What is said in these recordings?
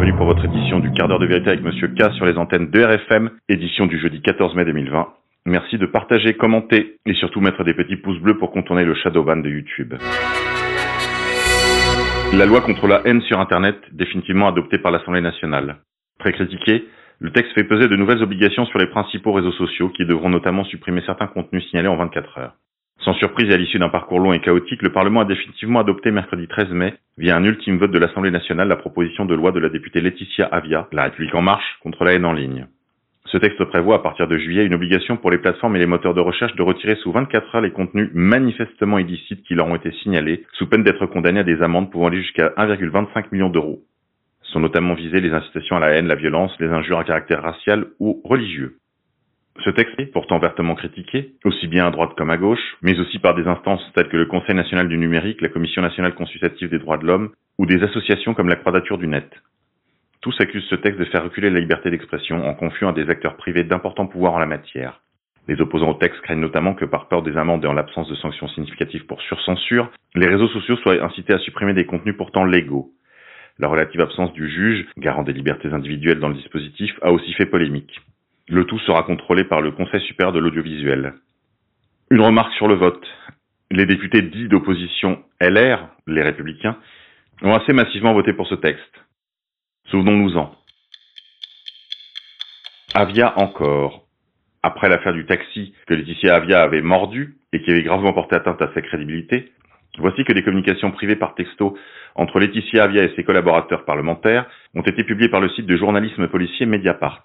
Bienvenue pour votre édition du quart d'heure de vérité avec Monsieur K sur les antennes de RFM, édition du jeudi 14 mai 2020. Merci de partager, commenter et surtout mettre des petits pouces bleus pour contourner le shadow ban de YouTube. La loi contre la haine sur Internet, définitivement adoptée par l'Assemblée nationale. Très critiquée, le texte fait peser de nouvelles obligations sur les principaux réseaux sociaux qui devront notamment supprimer certains contenus signalés en 24 heures. Sans surprise et à l'issue d'un parcours long et chaotique, le Parlement a définitivement adopté mercredi 13 mai, via un ultime vote de l'Assemblée nationale, la proposition de loi de la députée Laetitia Avia, La République en marche, contre la haine en ligne. Ce texte prévoit à partir de juillet une obligation pour les plateformes et les moteurs de recherche de retirer sous 24 heures les contenus manifestement illicites qui leur ont été signalés, sous peine d'être condamnés à des amendes pouvant aller jusqu'à 1,25 million d'euros. Sont notamment visées les incitations à la haine, la violence, les injures à caractère racial ou religieux. Ce texte est pourtant vertement critiqué, aussi bien à droite comme à gauche, mais aussi par des instances telles que le Conseil national du numérique, la Commission nationale consultative des droits de l'homme, ou des associations comme la Quadrature du Net. Tous accusent ce texte de faire reculer la liberté d'expression en confiant à des acteurs privés d'importants pouvoirs en la matière. Les opposants au texte craignent notamment que par peur des amendes et en l'absence de sanctions significatives pour surcensure, les réseaux sociaux soient incités à supprimer des contenus pourtant légaux. La relative absence du juge, garant des libertés individuelles dans le dispositif, a aussi fait polémique. Le tout sera contrôlé par le Conseil supérieur de l'audiovisuel. Une remarque sur le vote. Les députés dits d'opposition LR, les républicains, ont assez massivement voté pour ce texte. Souvenons-nous-en. Avia encore. Après l'affaire du taxi que Laetitia Avia avait mordu et qui avait gravement porté atteinte à sa crédibilité, voici que des communications privées par texto entre Laetitia Avia et ses collaborateurs parlementaires ont été publiées par le site de journalisme policier Mediapart.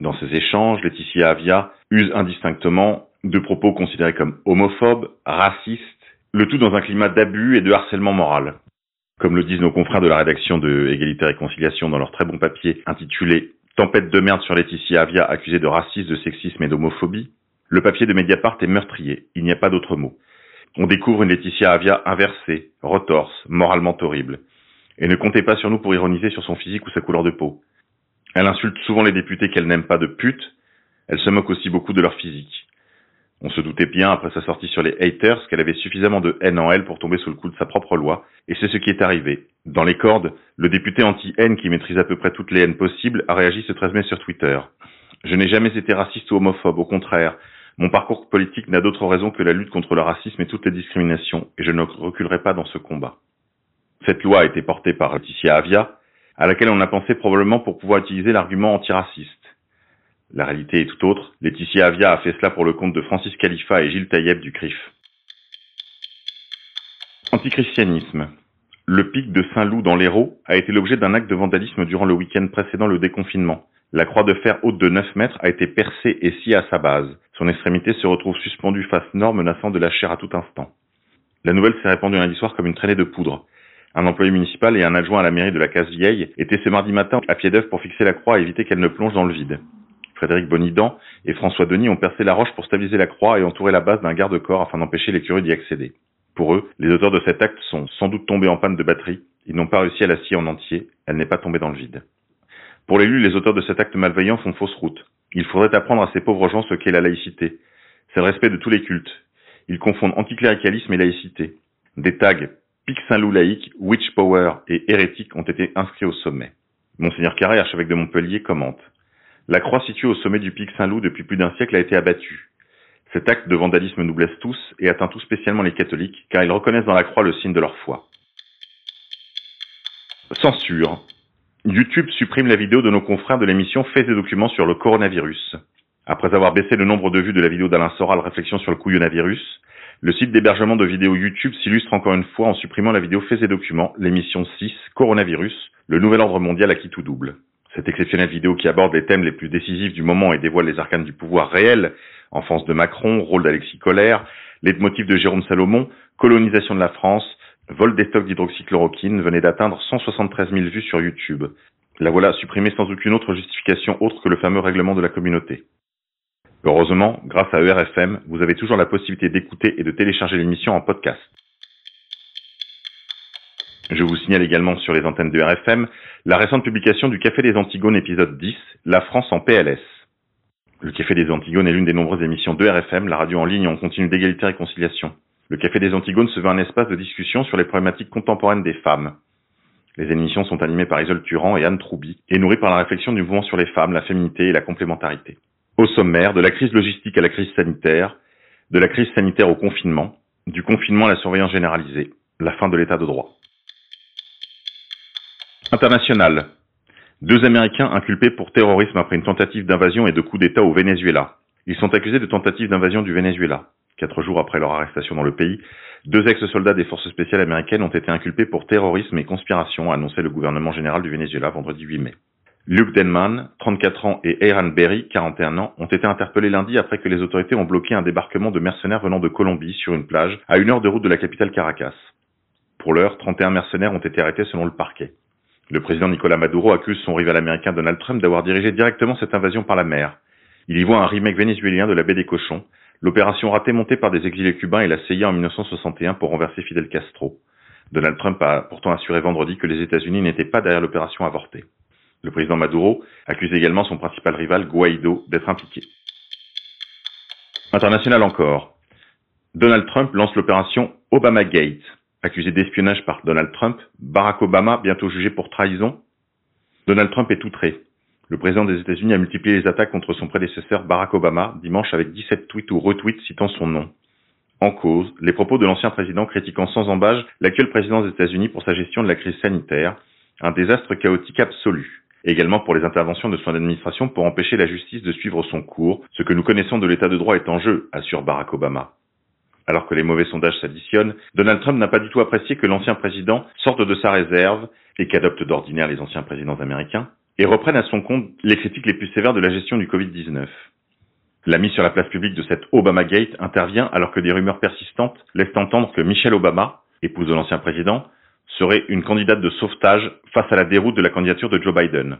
Dans ces échanges, Laetitia Avia use indistinctement de propos considérés comme homophobes, racistes, le tout dans un climat d'abus et de harcèlement moral. Comme le disent nos confrères de la rédaction de Égalité et Réconciliation dans leur très bon papier intitulé Tempête de merde sur Laetitia Avia accusée de racisme, de sexisme et d'homophobie, le papier de Mediapart est meurtrier, il n'y a pas d'autre mot. On découvre une Laetitia Avia inversée, retorse, moralement horrible. Et ne comptez pas sur nous pour ironiser sur son physique ou sa couleur de peau. Elle insulte souvent les députés qu'elle n'aime pas de pute. Elle se moque aussi beaucoup de leur physique. On se doutait bien, après sa sortie sur les haters, qu'elle avait suffisamment de haine en elle pour tomber sous le coup de sa propre loi, et c'est ce qui est arrivé. Dans les cordes, le député anti-haine qui maîtrise à peu près toutes les haines possibles a réagi ce 13 mai sur Twitter. Je n'ai jamais été raciste ou homophobe, au contraire. Mon parcours politique n'a d'autre raison que la lutte contre le racisme et toutes les discriminations, et je ne reculerai pas dans ce combat. Cette loi a été portée par Laetitia Avia, à laquelle on a pensé probablement pour pouvoir utiliser l'argument antiraciste. La réalité est tout autre. Laetitia Avia a fait cela pour le compte de Francis Khalifa et Gilles Taïeb du CRIF. Antichristianisme. Le pic de Saint-Loup dans l'Hérault a été l'objet d'un acte de vandalisme durant le week-end précédent le déconfinement. La croix de fer haute de 9 mètres a été percée et sciée à sa base. Son extrémité se retrouve suspendue face nord menaçant de lâcher à tout instant. La nouvelle s'est répandue lundi soir comme une traînée de poudre. Un employé municipal et un adjoint à la mairie de la Casse-Vieille étaient ce mardi matin à pied d'œuvre pour fixer la croix et éviter qu'elle ne plonge dans le vide. Frédéric Bonidan et François Denis ont percé la roche pour stabiliser la croix et entourer la base d'un garde-corps afin d'empêcher les d'y accéder. Pour eux, les auteurs de cet acte sont sans doute tombés en panne de batterie. Ils n'ont pas réussi à la scier en entier. Elle n'est pas tombée dans le vide. Pour l'élu, les auteurs de cet acte malveillant font fausse route. Il faudrait apprendre à ces pauvres gens ce qu'est la laïcité. C'est le respect de tous les cultes. Ils confondent anticléricalisme et laïcité. Des tags Pic Saint-Loup laïque, Witch Power et hérétique ont été inscrits au sommet. Monseigneur Carré, archevêque de Montpellier, commente. La croix située au sommet du pic Saint-Loup depuis plus d'un siècle a été abattue. Cet acte de vandalisme nous blesse tous et atteint tout spécialement les catholiques, car ils reconnaissent dans la croix le signe de leur foi. Censure. YouTube supprime la vidéo de nos confrères de l'émission Faits et documents sur le coronavirus. Après avoir baissé le nombre de vues de la vidéo d'Alain Soral Réflexion sur le couillonavirus, le site d'hébergement de vidéos YouTube s'illustre encore une fois en supprimant la vidéo Faits et documents, l'émission 6, Coronavirus, le nouvel ordre mondial à qui tout double. Cette exceptionnelle vidéo qui aborde les thèmes les plus décisifs du moment et dévoile les arcanes du pouvoir réel, enfance de Macron, rôle d'Alexis Collère, les motifs de Jérôme Salomon, colonisation de la France, vol des stocks d'hydroxychloroquine venait d'atteindre 173 000 vues sur YouTube. La voilà supprimée sans aucune autre justification autre que le fameux règlement de la communauté. Heureusement, grâce à ERFM, vous avez toujours la possibilité d'écouter et de télécharger l'émission en podcast. Je vous signale également sur les antennes de RFM la récente publication du Café des Antigones épisode 10, La France en PLS. Le Café des Antigones est l'une des nombreuses émissions de RFM, la radio en ligne en continu d'égalité et réconciliation. Le Café des Antigones se veut un espace de discussion sur les problématiques contemporaines des femmes. Les émissions sont animées par Isole Turan et Anne Troubi et nourries par la réflexion du mouvement sur les femmes, la féminité et la complémentarité. Au sommaire, de la crise logistique à la crise sanitaire, de la crise sanitaire au confinement, du confinement à la surveillance généralisée, la fin de l'état de droit. International. Deux Américains inculpés pour terrorisme après une tentative d'invasion et de coup d'État au Venezuela. Ils sont accusés de tentative d'invasion du Venezuela. Quatre jours après leur arrestation dans le pays, deux ex-soldats des forces spéciales américaines ont été inculpés pour terrorisme et conspiration, a annoncé le gouvernement général du Venezuela vendredi 8 mai. Luke Denman, 34 ans, et Aaron Berry, 41 ans, ont été interpellés lundi après que les autorités ont bloqué un débarquement de mercenaires venant de Colombie sur une plage à une heure de route de la capitale Caracas. Pour l'heure, 31 mercenaires ont été arrêtés selon le parquet. Le président Nicolas Maduro accuse son rival américain Donald Trump d'avoir dirigé directement cette invasion par la mer. Il y voit un remake vénézuélien de la baie des cochons, l'opération ratée montée par des exilés cubains et la CIA en 1961 pour renverser Fidel Castro. Donald Trump a pourtant assuré vendredi que les États-Unis n'étaient pas derrière l'opération avortée. Le président Maduro accuse également son principal rival, Guaido, d'être impliqué. International encore. Donald Trump lance l'opération Obama Gate. Accusé d'espionnage par Donald Trump, Barack Obama bientôt jugé pour trahison. Donald Trump est outré. Le président des États-Unis a multiplié les attaques contre son prédécesseur Barack Obama dimanche avec 17 tweets ou retweets citant son nom. En cause, les propos de l'ancien président critiquant sans embâge l'actuel président des États-Unis pour sa gestion de la crise sanitaire, un désastre chaotique absolu également pour les interventions de son administration pour empêcher la justice de suivre son cours. Ce que nous connaissons de l'état de droit est en jeu, assure Barack Obama. Alors que les mauvais sondages s'additionnent, Donald Trump n'a pas du tout apprécié que l'ancien président sorte de sa réserve et qu'adopte d'ordinaire les anciens présidents américains et reprenne à son compte les critiques les plus sévères de la gestion du Covid-19. La mise sur la place publique de cette Obama Gate intervient alors que des rumeurs persistantes laissent entendre que Michelle Obama, épouse de l'ancien président, serait une candidate de sauvetage face à la déroute de la candidature de Joe Biden.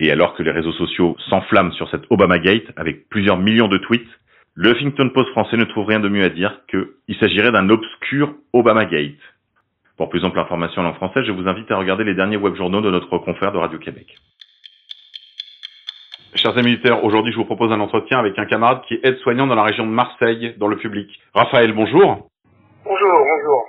Et alors que les réseaux sociaux s'enflamment sur cette Obama Gate avec plusieurs millions de tweets, le Huffington Post français ne trouve rien de mieux à dire qu'il s'agirait d'un obscur Obama Gate. Pour plus ample information en langue française, je vous invite à regarder les derniers web journaux de notre confrère de Radio-Québec. Chers amis militaires, aujourd'hui je vous propose un entretien avec un camarade qui est aide-soignant dans la région de Marseille, dans le public. Raphaël, bonjour. Bonjour, bonjour.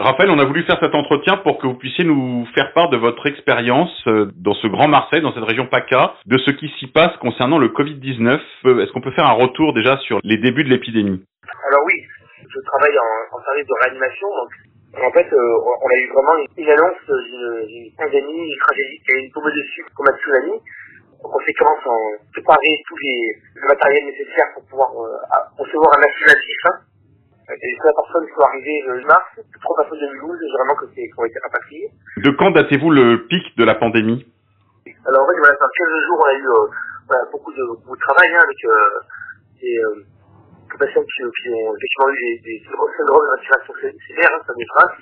Raphaël, on a voulu faire cet entretien pour que vous puissiez nous faire part de votre expérience euh, dans ce grand Marseille, dans cette région PACA, de ce qui s'y passe concernant le Covid-19. Euh, est-ce qu'on peut faire un retour déjà sur les débuts de l'épidémie? Alors oui, je travaille en, service de réanimation. Donc, en fait, euh, on a eu vraiment une, annonce d'une pandémie, une tragédie a une tombe dessus comme un tsunami. En conséquence, on préparait les, le matériel nécessaire pour pouvoir recevoir un accusatif. Hein et trois personnes qui sont arrivées le mars, trois personnes de Mulhouse, généralement que c'est, qui ont été rapatriées. De quand datez-vous le pic de la pandémie? Alors en fait, voilà, dans 15 jours, on a eu euh, beaucoup, de, beaucoup de travail hein, avec euh, des euh, patients qui, qui, ont effectivement eu des, des syndromes de respiration sévère, hein, ça me trace.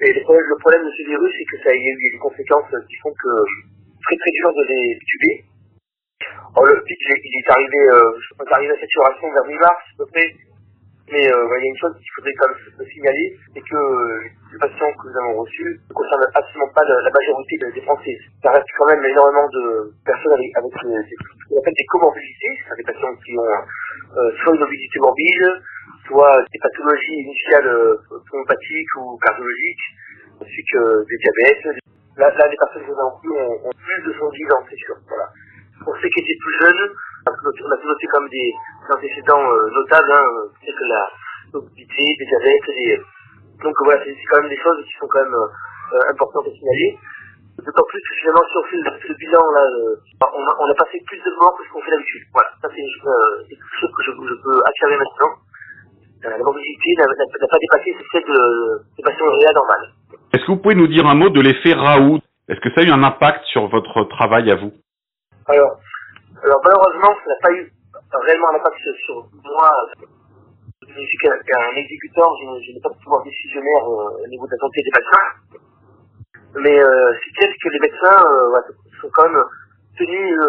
Et le problème, le problème de ce virus, c'est que ça a eu des conséquences qui font que très très dur de les tuber. Alors le pic, il est, arrivé, euh, on est arrivé à saturation vers mi-mars à peu près. Mais euh, il y a une chose qu'il faudrait quand même signaler, c'est que euh, les patients que nous avons reçus ne concernent absolument pas la, majorité des Français. Ça reste quand même énormément de personnes avec, avec ce qu'on appelle des comorbidités, c'est-à-dire des patients qui ont euh, soit une obésité morbide, soit des pathologies initiales euh, pneumopathiques ou cardiologiques, ainsi que des diabètes. Là, les personnes que nous avons reçues ont, ont plus de 110 ans, c'est sûr. Voilà. Pour ceux qui étaient plus jeunes, on a pu noter comme des antécédents euh, notables, hein, c'est que la mobilité, des diabètes, des... donc voilà, c'est quand même des choses qui sont quand même euh, importantes à signaler. D'autant plus que finalement, si on fait le, bilan, là, euh, on, a, passé plus de morts que ce qu'on fait d'habitude. Voilà, ça c'est quelque chose que je, peux affirmer maintenant. la mobilité n'a pas dépassé celle de, des patients réels normales. Est-ce que vous pouvez nous dire un mot de l'effet Raoult? Est-ce que ça a eu un impact sur votre travail à vous? Alors, alors malheureusement, ça n'a pas eu réellement un impact sur moi. Je suis qu'un exécuteur, je, n'ai pas de pouvoir décisionnaire euh, au niveau de la santé des patients. Mais euh, c'est clair que les médecins euh, sont quand même tenus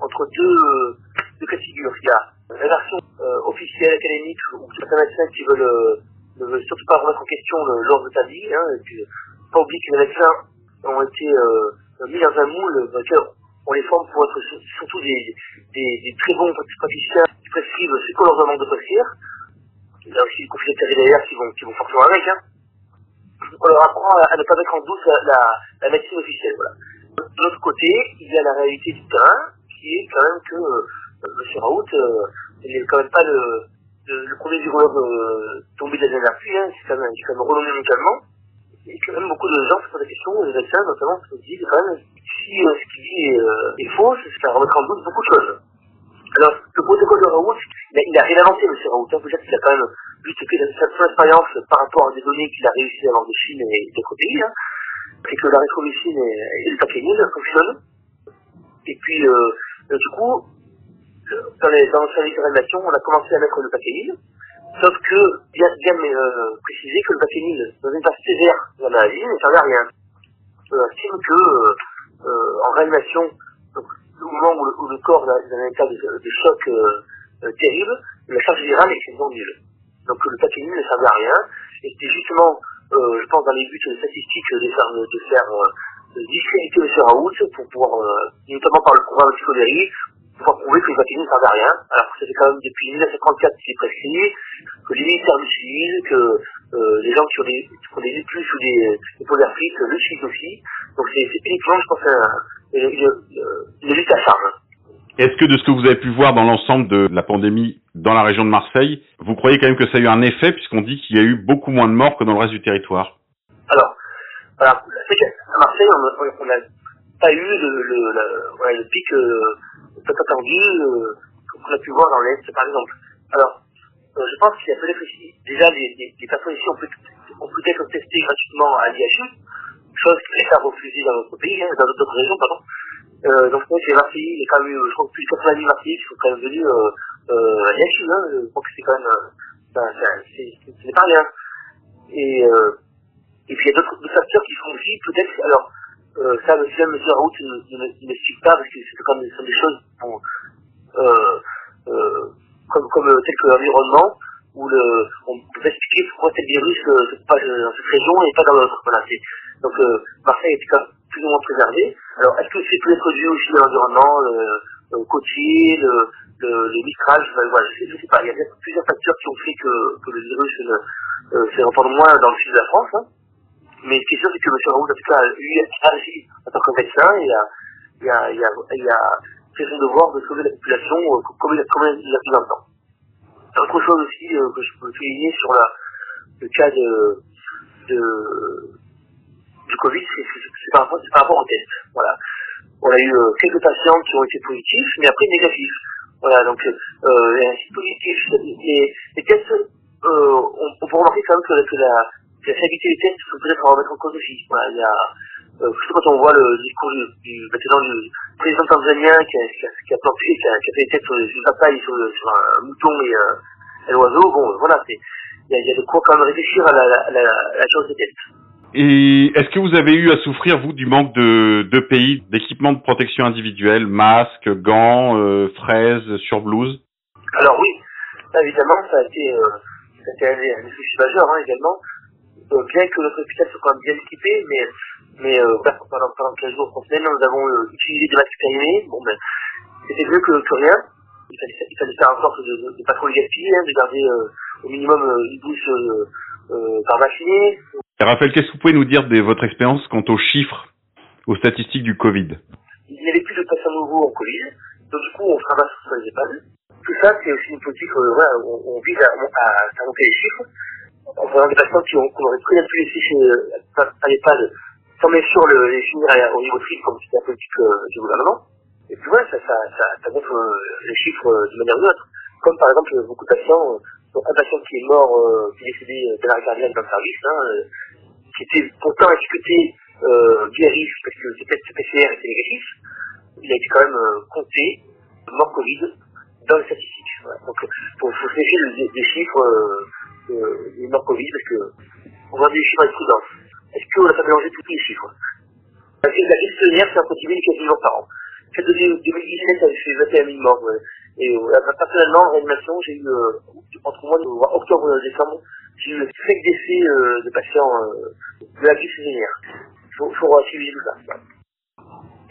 entre deux, deux cas de figure. Il y a la version officielle, académique, où certains médecins qui veulent ne veulent surtout pas remettre en question l'ordre de ta vie. Hein, et puis, pas oublier que les médecins ont été mis dans un moule on les forme pour être surtout des, des, des très bons praticiens qui prescrivent ce qu'on leur demande de prescrire. Il y a aussi les conflits derrière qui vont, qui vont forcément avec. Hein. on leur apprend à, ne pas mettre en doute la, médecine officielle. Voilà. De l'autre côté, il y a la réalité du terrain, qui est quand même que euh, M. Raoult euh, n'est quand même pas le, le, premier virologue euh, tombé dernière pluie, hein, c'est quand même, quand même renommé médicalement. Et quand même beaucoup de gens se posent la question, les médecins notamment, se disent quand même, si euh, ce qu'il dit est, est faux, ça remettre en doute beaucoup de choses. Alors, le protocole de Raoult, il a, rien inventé, M. Raoult. Hein, peut-être qu'il a quand même vu que sa expérience par rapport à des données qu'il a réussi à avoir de Chine et d'autres pays. Hein, c'est que la rétromycine et, le paquenil fonctionnent. Et puis, euh, du coup, dans, les, dans le service de réanimation, on a commencé à mettre le paquenil. Sauf que, bien, bien euh, préciser que le paquenil, dans une phase sévère de la maladie, ne servait à rien. On estime que, euh, en réanimation, au moment où le, le corps est dans un état de, de choc euh, terrible, la charge virale est extrêmement nulle. Donc le paquenil ne servait à rien. Et c'était justement, euh, je pense, dans les buts statistiques de faire, de faire euh, discréditer M. Raoult pour pouvoir, notamment par le programme psychodérie, pouvoir prouver que le paquenil ne servait à rien. Alors que ça fait quand même depuis 1954 qu'il est prescrit, que les militaires l'utilisent, que les gens qui ont des, qui ont des lupus ou des, des le l'utilisent aussi. Donc c'est uniquement, je pense, une, lutte à charge. Est-ce que de ce que vous avez pu voir dans l'ensemble de la pandémie dans la région de Marseille, vous croyez quand même que ça a eu un effet puisqu'on dit qu'il y a eu beaucoup moins de morts que dans le reste du territoire? Alors, voilà, à Marseille, on n'a pas eu le, le pic euh, attendu euh, qu'on a pu voir dans l'Est, par exemple. Alors, euh, je pense qu'il y a peut-être aussi, déjà, les, les, personnes ici ont peut, ont peut être testées gratuitement à l'IHU, chose qui est à refuser dans notre pays, hein, dans d'autres régions, pardon. Euh, donc, c'est Marseille, il y a quand même eu, je crois, plus de 90 Marseillais qui sont quand même venus euh, euh, à l'IHU, hein, je crois que c'est quand même, euh, ce n'est pas rien. Et, euh, et puis il y a d'autres facteurs qui font aussi, peut-être, alors, euh, ça, le M. Raoult ne, ne, ne suit pas, parce que c'est sont des choses bon, euh, euh, comme, comme tel que l'environnement, où le, on peut expliquer pourquoi tel virus euh, se passe dans cette région et pas dans l'autre. Voilà, donc euh, Marseille est plus ou moins préservé. Alors, est-ce que c'est peut-être dû aussi à l'environnement, le, le côtier, le, le, les mitrages, voilà, je, sais, sais pas. Il y a plusieurs facteurs qui ont fait que, le virus ne, euh, se répand moins dans le sud de la France. Hein. Mais ce qui est sûr, c'est que M. Raoult, en tout cas, lui, a agi en tant que médecin et a, il a, il a, il a fait son devoir de sauver la population euh, comme, il a, comme il a pu maintenant. Autre chose aussi euh, que je peux souligner sur le cas de, du Covid, c'est par, par, rapport aux tests. Voilà. On a eu euh, quelques patients qui ont été positifs, mais après négatifs. Voilà, donc euh, les positifs, les, les tests, on, on, peut remarquer quand même que, que la, la fiabilité des tests faut peut-être en remettre en cause aussi. Voilà, il y a, euh, quand on voit le discours du, du, maintenant du président tanzanien qui a, qui a, qui a planté, qui a, qui a fait des tests sur une bataille sur, sur un mouton et, euh, et l'oiseau, bon, voilà, c'est, il y a, y a de quoi quand même réfléchir à la, la, la, la chose des tests. Et est-ce que vous avez eu à souffrir, vous, du manque de, de pays, d'équipements de protection individuelle, masques, gants, euh, fraises, surblouses? Alors oui, évidemment, ça a été, euh, ça a été un, un souci majeur hein, également. Euh, bien que notre hôpital soit quand même bien équipé, mais, mais euh, pendant, pendant 15 jours, 3 semaines, nous avons euh, utilisé des masques périmés. Bon, ben, c'était mieux que, que rien. Il fallait, il fallait faire en sorte de ne pas trop les gaspiller, hein, de garder euh, au minimum une bouche par vacciné, Raphaël, qu'est-ce que vous pouvez nous dire de votre expérience quant aux chiffres, aux statistiques du Covid? Il n'y avait plus de patients nouveaux en Covid, donc du coup on travaille sur les EHPAD. Tout ça, c'est aussi une politique voilà, on, on vise à, à, à monter les chiffres. En prenant des patients qui très bien pu laisser euh, à l'EHPAD, sans bien sûr le, les finir au niveau triple comme c'était la politique euh, du gouvernement. Et puis voilà, ça, ça, ça, montre euh, les chiffres euh, d'une manière ou d'une autre. Comme par exemple beaucoup de patients, donc un patient qui est mort, qui est décédé de l'arrêt cardiaque dans le service, hein, qui était pourtant exécuté euh, guéri parce que le test PCR était négatif, il a été quand même euh, compté mort Covid dans les statistiques. Donc il faut, se méfier des, chiffres des morts Covid parce que on voit des chiffres avec prudence. Est-ce qu'on a pas mélangé tous les chiffres? Parce que la questionnaire, c'est un continu de 15 jours par an. Celle de 2017, ça avait fait 21 000 morts. Ouais. Et euh, personnellement, en réanimation, j'ai eu, euh, entre mois octobre et décembre, j'ai eu 5 décès euh, de patients euh, de la crise saisonnière. Il faut, suivi tout ça.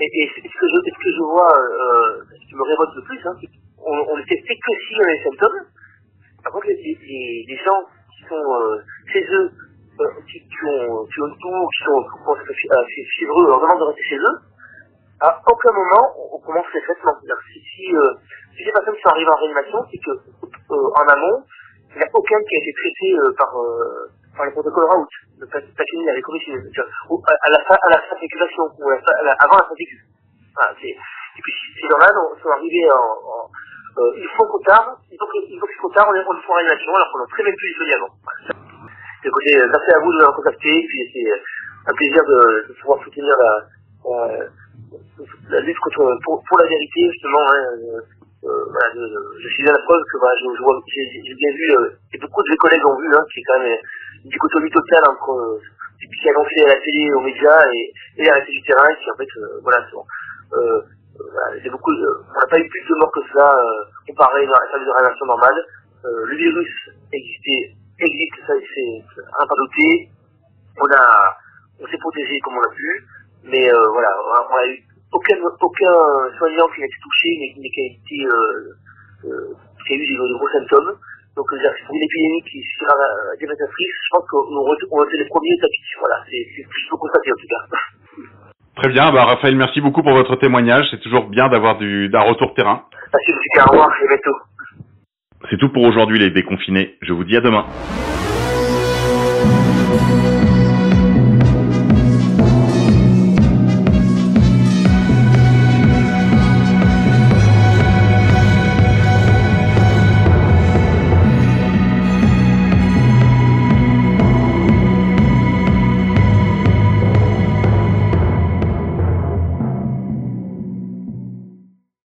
Et, et ce, que je, vois, euh, ce qui me révolte le plus, hein, qu'on on ne testait que si on a des symptômes. Par contre, les, gens qui sont euh, chez eux qui, qui, ont, qui tout, qui sont assez fiévreux, leur demande de rester chez eux, à aucun moment on commence les traitements. Si, si, euh, si les personnes sont arrivées en réanimation, c'est que euh, en amont, il n'y a aucun qui a été traité euh, par, euh, par le protocole RAOUT, le paquet avec origine, ou à, la fin, à la fin de ou avant la fin d'écu. Voilà, et puis ces gens-là sont arrivés en euh, il faut trop tard, il faut que, il faut tard, on on est en réanimation, alors qu'on a très bien pu les avant. Écoutez, merci à vous de nous contacter, puis c'est un plaisir de, pouvoir soutenir la, lutte contre, pour, la vérité, justement, hein, euh, euh, voilà, je, suis à la preuve que je, je vois, j'ai bien vu, euh, et beaucoup de mes collègues ont vu, hein, qui quand même une dichotomie totale entre euh, ce qui est annoncé à la télé, aux médias, et, et la réalité du terrain, qui en fait, euh, voilà, on n'a pas eu plus de morts que ça euh, comparé à la phase de réanimation normale. Euh, le virus existait, existe, ça c'est un pas douter. On a, on s'est protégé comme on a pu, mais euh, voilà, on a eu aucun, aucun soignant qui n'a été touché, mais, qui a été, eu des, gros symptômes. Donc, pour une épidémie qui sera dévastatrice, je pense qu'on on été les premiers tapis. Voilà, c'est ce que en tout cas. Très bien, bah, Raphaël, merci beaucoup pour votre témoignage. C'est toujours bien d'avoir d'un retour terrain. Merci, au revoir, C'est tout pour aujourd'hui les déconfinés. Je vous dis à demain.